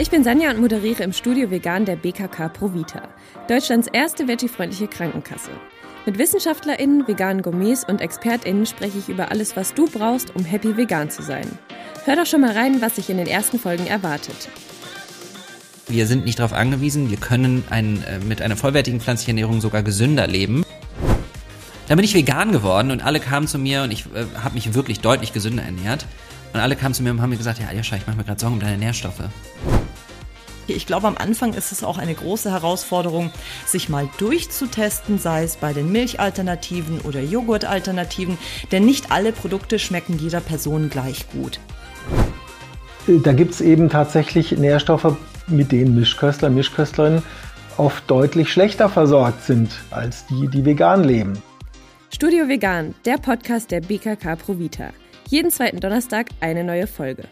Ich bin Sanja und moderiere im Studio Vegan der BKK Provita, Deutschlands erste veggie-freundliche Krankenkasse. Mit WissenschaftlerInnen, veganen Gourmets und ExpertInnen spreche ich über alles, was du brauchst, um happy vegan zu sein. Hör doch schon mal rein, was sich in den ersten Folgen erwartet. Wir sind nicht darauf angewiesen, wir können ein, äh, mit einer vollwertigen pflanzlichen Ernährung sogar gesünder leben. Dann bin ich vegan geworden und alle kamen zu mir und ich äh, habe mich wirklich deutlich gesünder ernährt. Und alle kamen zu mir und haben mir gesagt, ja, Aljoscha, ich mache mir gerade Sorgen um deine Nährstoffe. Ich glaube, am Anfang ist es auch eine große Herausforderung, sich mal durchzutesten, sei es bei den Milchalternativen oder Joghurtalternativen, denn nicht alle Produkte schmecken jeder Person gleich gut. Da gibt es eben tatsächlich Nährstoffe, mit denen Mischköstler, Mischköstlerinnen oft deutlich schlechter versorgt sind als die, die vegan leben. Studio Vegan, der Podcast der BKK Provita. Jeden zweiten Donnerstag eine neue Folge.